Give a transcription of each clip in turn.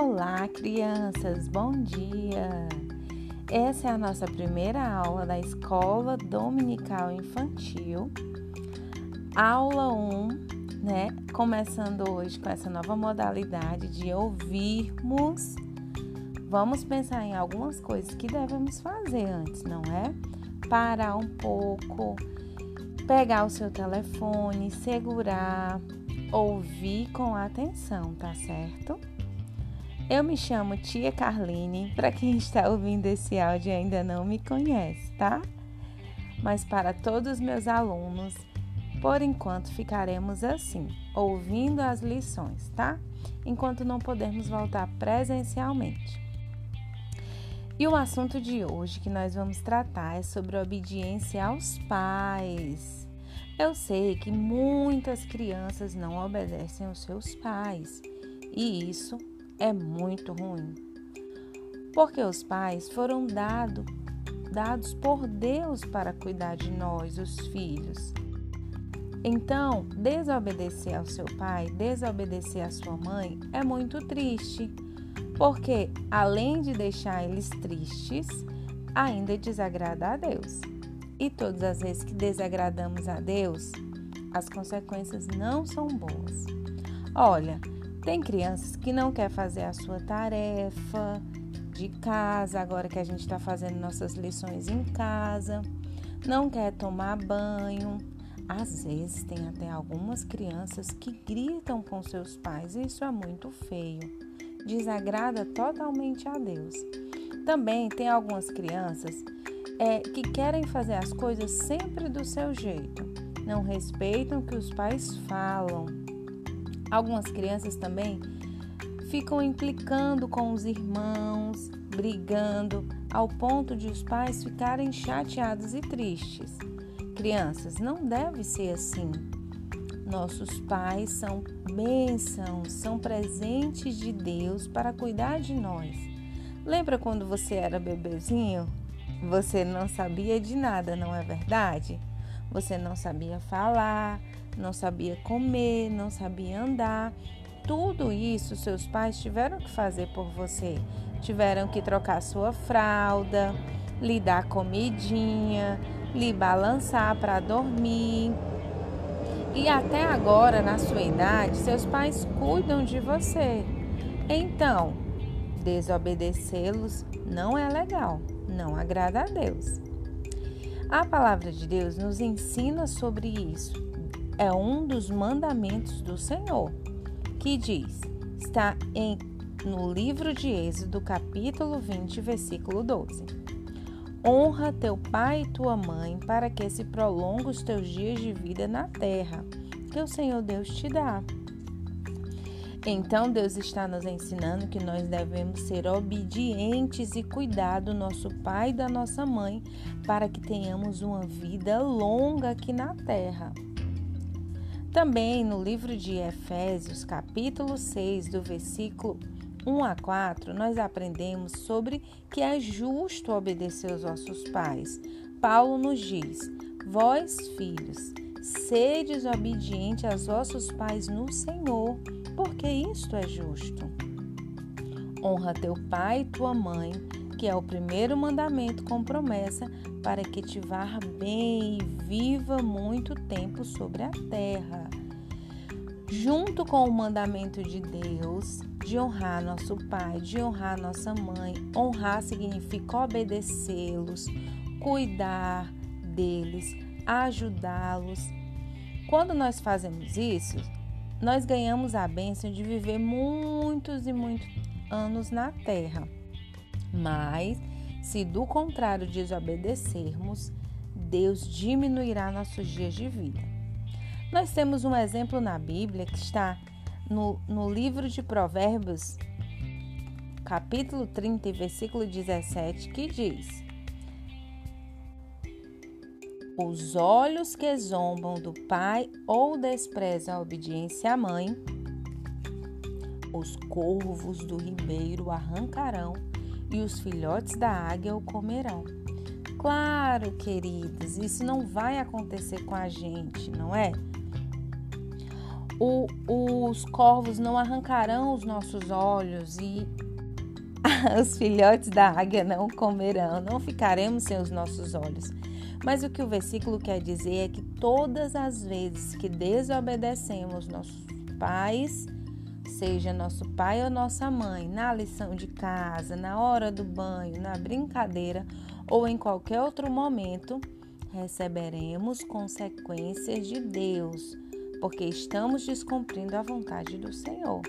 Olá, crianças, bom dia! Essa é a nossa primeira aula da Escola Dominical Infantil, aula 1, né? Começando hoje com essa nova modalidade de ouvirmos. Vamos pensar em algumas coisas que devemos fazer antes, não é? Parar um pouco, pegar o seu telefone, segurar, ouvir com atenção, tá certo? Eu me chamo Tia Carline, para quem está ouvindo esse áudio e ainda não me conhece, tá? Mas para todos os meus alunos, por enquanto ficaremos assim, ouvindo as lições, tá? Enquanto não pudermos voltar presencialmente. E o assunto de hoje que nós vamos tratar é sobre obediência aos pais. Eu sei que muitas crianças não obedecem aos seus pais, e isso é muito ruim. Porque os pais foram dado, dados por Deus para cuidar de nós, os filhos. Então, desobedecer ao seu pai, desobedecer à sua mãe é muito triste, porque além de deixar eles tristes, ainda desagrada a Deus. E todas as vezes que desagradamos a Deus, as consequências não são boas. Olha, tem crianças que não quer fazer a sua tarefa de casa, agora que a gente está fazendo nossas lições em casa, não quer tomar banho. Às vezes tem até algumas crianças que gritam com seus pais, e isso é muito feio. Desagrada totalmente a Deus. Também tem algumas crianças é, que querem fazer as coisas sempre do seu jeito, não respeitam o que os pais falam, Algumas crianças também ficam implicando com os irmãos, brigando, ao ponto de os pais ficarem chateados e tristes. Crianças, não deve ser assim. Nossos pais são bênçãos, são presentes de Deus para cuidar de nós. Lembra quando você era bebezinho? Você não sabia de nada, não é verdade? Você não sabia falar, não sabia comer, não sabia andar. Tudo isso seus pais tiveram que fazer por você. Tiveram que trocar sua fralda, lhe dar comidinha, lhe balançar para dormir. E até agora, na sua idade, seus pais cuidam de você. Então, desobedecê-los não é legal, não agrada a Deus. A palavra de Deus nos ensina sobre isso é um dos mandamentos do Senhor, que diz, está em, no livro de Êxodo, capítulo 20, versículo 12. Honra teu pai e tua mãe, para que se prolongue os teus dias de vida na terra, que o Senhor Deus te dá. Então Deus está nos ensinando que nós devemos ser obedientes e cuidar do nosso pai e da nossa mãe para que tenhamos uma vida longa aqui na terra. Também no livro de Efésios, capítulo 6, do versículo 1 a 4, nós aprendemos sobre que é justo obedecer aos nossos pais. Paulo nos diz: Vós, filhos, sedes obedientes aos vossos pais no Senhor, porque isto é justo. Honra teu pai e tua mãe, que é o primeiro mandamento com promessa, para que te vá bem e viva muito tempo sobre a terra. Junto com o mandamento de Deus, de honrar nosso pai, de honrar nossa mãe, honrar significa obedecê-los, cuidar deles, ajudá-los. Quando nós fazemos isso, nós ganhamos a bênção de viver muitos e muitos anos na terra. Mas, se do contrário desobedecermos, Deus diminuirá nossos dias de vida. Nós temos um exemplo na Bíblia que está no, no livro de Provérbios, capítulo 30, versículo 17, que diz: Os olhos que zombam do pai ou desprezam a obediência à mãe, os corvos do ribeiro arrancarão e os filhotes da águia o comerão. Claro, queridas, isso não vai acontecer com a gente, não é? o, os corvos não arrancarão os nossos olhos e os filhotes da águia não comerão, não ficaremos sem os nossos olhos. Mas o que o versículo quer dizer é que todas as vezes que desobedecemos nossos pais, seja nosso pai ou nossa mãe, na lição de casa, na hora do banho, na brincadeira ou em qualquer outro momento, receberemos consequências de Deus, porque estamos descumprindo a vontade do Senhor.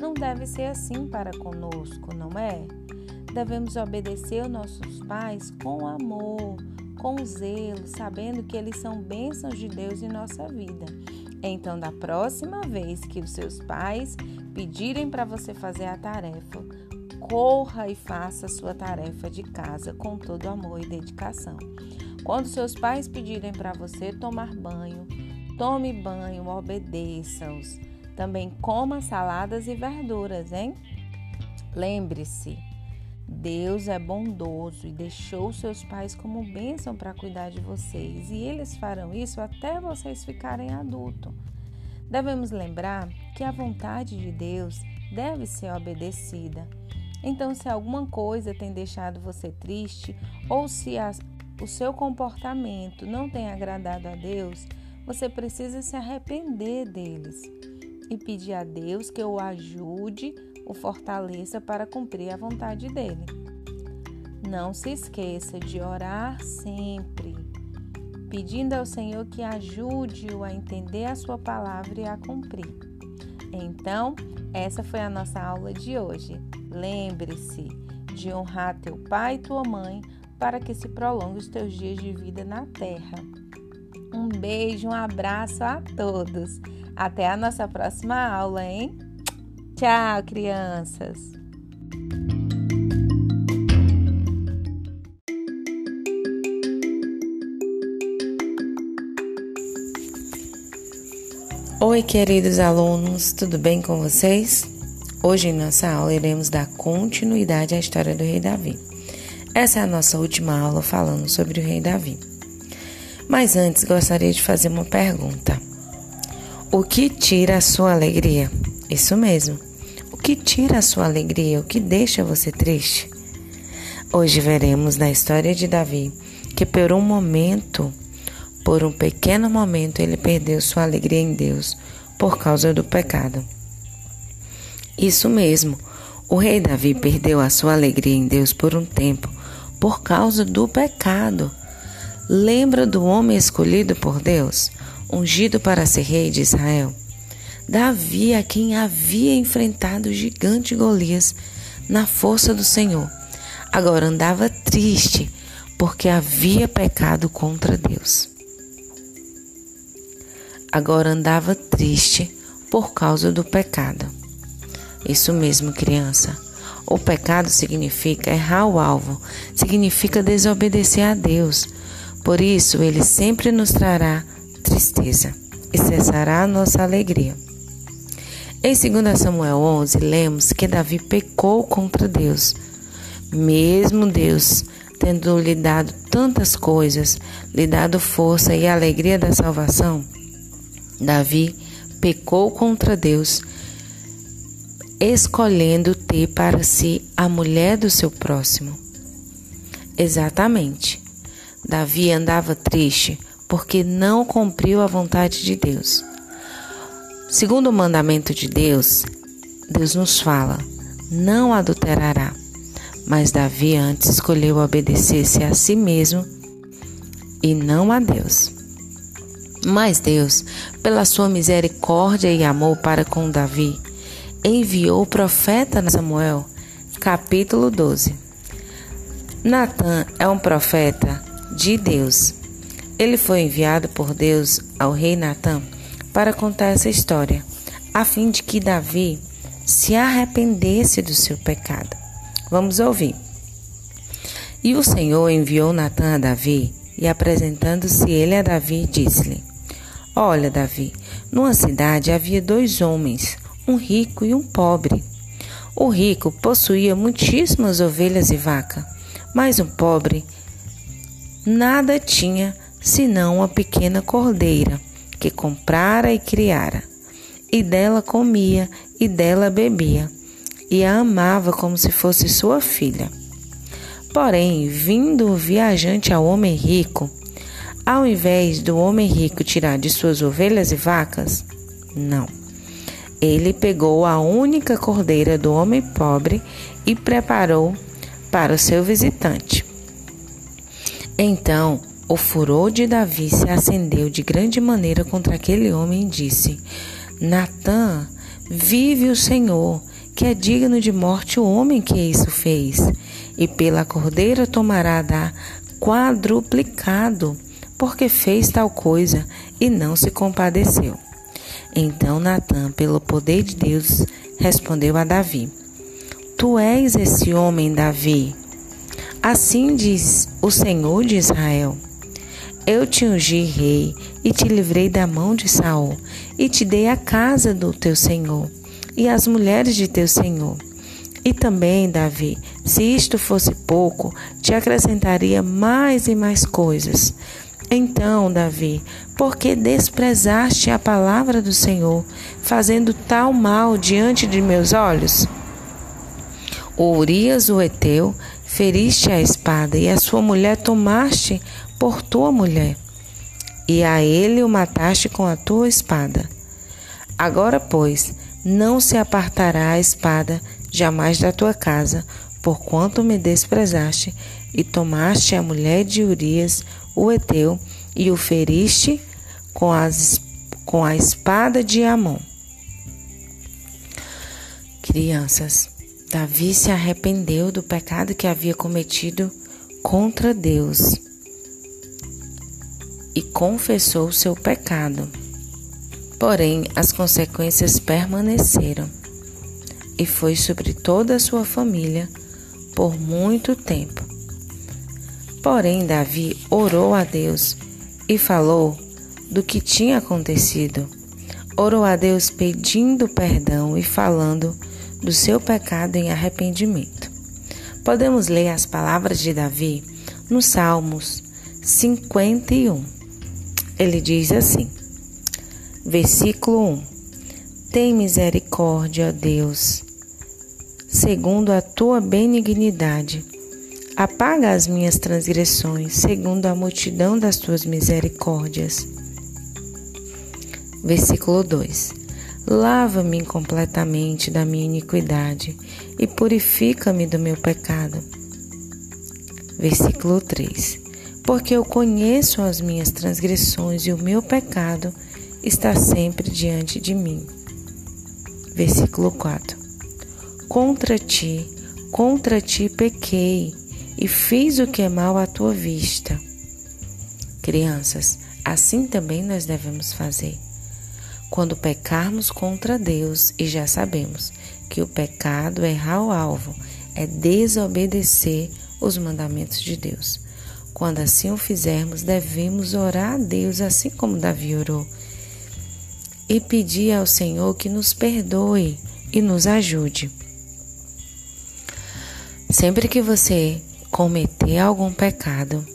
Não deve ser assim para conosco, não é? Devemos obedecer nossos pais com amor, com zelo, sabendo que eles são bênçãos de Deus em nossa vida. Então, da próxima vez que os seus pais pedirem para você fazer a tarefa, corra e faça a sua tarefa de casa com todo amor e dedicação. Quando seus pais pedirem para você tomar banho, tome banho, obedeça-os. Também coma saladas e verduras, hein? Lembre-se, Deus é bondoso e deixou seus pais como bênção para cuidar de vocês, e eles farão isso até vocês ficarem adultos. Devemos lembrar que a vontade de Deus deve ser obedecida. Então, se alguma coisa tem deixado você triste ou se a, o seu comportamento não tem agradado a Deus, você precisa se arrepender deles e pedir a Deus que o ajude, o fortaleça para cumprir a vontade dele. Não se esqueça de orar sempre, pedindo ao Senhor que ajude-o a entender a sua palavra e a cumprir. Então, essa foi a nossa aula de hoje. Lembre-se de honrar teu pai e tua mãe para que se prolongue os teus dias de vida na terra. Um beijo, um abraço a todos. Até a nossa próxima aula, hein? Tchau, crianças! Oi, queridos alunos, tudo bem com vocês? Hoje em nossa aula iremos dar continuidade à história do rei Davi. Essa é a nossa última aula falando sobre o rei Davi. Mas antes gostaria de fazer uma pergunta. O que tira a sua alegria? Isso mesmo. Que tira a sua alegria? O que deixa você triste? Hoje veremos na história de Davi que por um momento, por um pequeno momento, ele perdeu sua alegria em Deus por causa do pecado. Isso mesmo. O rei Davi perdeu a sua alegria em Deus por um tempo por causa do pecado. Lembra do homem escolhido por Deus? ungido para ser rei de Israel. Davi, a quem havia enfrentado o gigante Golias na força do Senhor, agora andava triste porque havia pecado contra Deus. Agora andava triste por causa do pecado. Isso mesmo, criança. O pecado significa errar o alvo, significa desobedecer a Deus. Por isso, ele sempre nos trará tristeza e cessará a nossa alegria. Em 2 Samuel 11, lemos que Davi pecou contra Deus. Mesmo Deus tendo lhe dado tantas coisas, lhe dado força e alegria da salvação, Davi pecou contra Deus, escolhendo ter para si a mulher do seu próximo. Exatamente. Davi andava triste porque não cumpriu a vontade de Deus. Segundo o mandamento de Deus, Deus nos fala: não adulterará. Mas Davi antes escolheu obedecer-se a si mesmo e não a Deus. Mas Deus, pela sua misericórdia e amor para com Davi, enviou o profeta Samuel, capítulo 12. Natan é um profeta de Deus ele foi enviado por Deus ao rei Natã para contar essa história, a fim de que Davi se arrependesse do seu pecado. Vamos ouvir. E o Senhor enviou Natã a Davi, e apresentando-se ele a Davi, disse-lhe: Olha, Davi, numa cidade havia dois homens, um rico e um pobre. O rico possuía muitíssimas ovelhas e vaca, mas o pobre nada tinha senão uma pequena cordeira que comprara e criara. e dela comia e dela bebia, e a amava como se fosse sua filha. Porém, vindo o viajante ao homem rico, ao invés do homem rico tirar de suas ovelhas e vacas, não. Ele pegou a única cordeira do homem pobre e preparou para o seu visitante. Então, o furor de Davi se acendeu de grande maneira contra aquele homem e disse: Natã, vive o Senhor, que é digno de morte o homem que isso fez, e pela cordeira tomará da quadruplicado, porque fez tal coisa e não se compadeceu. Então Natã, pelo poder de Deus, respondeu a Davi: Tu és esse homem, Davi. Assim diz o Senhor de Israel: Eu te ungi rei e te livrei da mão de Saul e te dei a casa do teu senhor e as mulheres de teu senhor. E também, Davi, se isto fosse pouco, te acrescentaria mais e mais coisas. Então, Davi, por que desprezaste a palavra do Senhor, fazendo tal mal diante de meus olhos? O Urias, o Eteu, feriste a espada, e a sua mulher tomaste por tua mulher, e a ele o mataste com a tua espada. Agora, pois, não se apartará a espada jamais da tua casa, porquanto me desprezaste e tomaste a mulher de Urias, o Eteu, e o feriste com, as, com a espada de Amon. Crianças, Davi se arrependeu do pecado que havia cometido contra Deus e confessou seu pecado. Porém, as consequências permaneceram e foi sobre toda a sua família por muito tempo. Porém, Davi orou a Deus e falou do que tinha acontecido. Orou a Deus pedindo perdão e falando do seu pecado em arrependimento. Podemos ler as palavras de Davi nos Salmos 51. Ele diz assim: Versículo 1: Tem misericórdia, Deus, segundo a tua benignidade Apaga as minhas transgressões, segundo a multidão das tuas misericórdias. Versículo 2: Lava-me completamente da minha iniquidade e purifica-me do meu pecado. Versículo 3: Porque eu conheço as minhas transgressões e o meu pecado está sempre diante de mim. Versículo 4: Contra ti, contra ti pequei e fiz o que é mal à tua vista. Crianças, assim também nós devemos fazer. Quando pecarmos contra Deus, e já sabemos que o pecado é errar o alvo, é desobedecer os mandamentos de Deus. Quando assim o fizermos, devemos orar a Deus, assim como Davi orou, e pedir ao Senhor que nos perdoe e nos ajude. Sempre que você cometer algum pecado,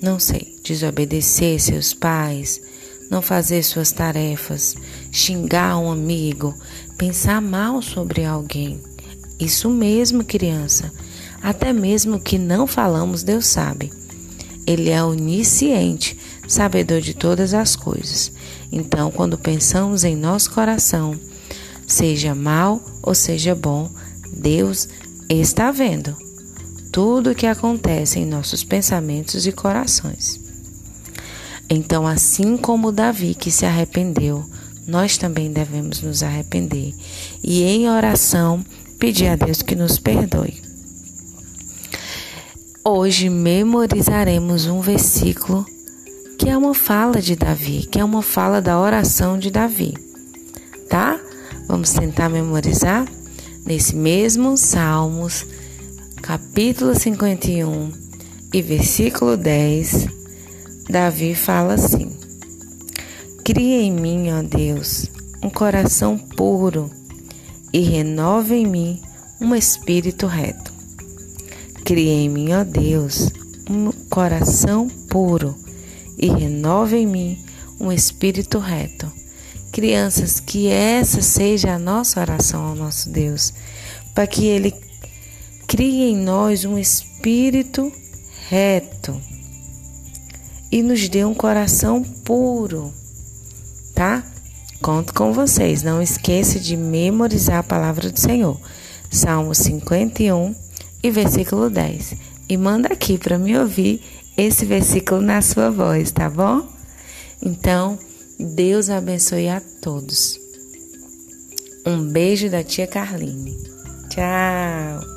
não sei, desobedecer seus pais, não fazer suas tarefas, xingar um amigo, pensar mal sobre alguém. Isso mesmo, criança. Até mesmo que não falamos, Deus sabe. Ele é onisciente, sabedor de todas as coisas. Então, quando pensamos em nosso coração, seja mal ou seja bom, Deus está vendo tudo o que acontece em nossos pensamentos e corações. Então, assim como Davi que se arrependeu, nós também devemos nos arrepender e, em oração, pedir a Deus que nos perdoe. Hoje memorizaremos um versículo que é uma fala de Davi, que é uma fala da oração de Davi, tá? Vamos tentar memorizar nesse mesmo Salmos capítulo 51 e versículo 10, Davi fala assim: Cria em mim, ó Deus, um coração puro e renova em mim um espírito reto. Cria em mim, ó Deus, um coração puro e renova em mim um espírito reto. Crianças, que essa seja a nossa oração ao nosso Deus, para que Ele crie em nós um espírito reto e nos dê um coração puro, tá? Conto com vocês. Não esqueça de memorizar a palavra do Senhor. Salmo 51 e versículo 10. E manda aqui para me ouvir esse versículo na sua voz, tá bom? Então, Deus abençoe a todos. Um beijo da tia Carline. Tchau.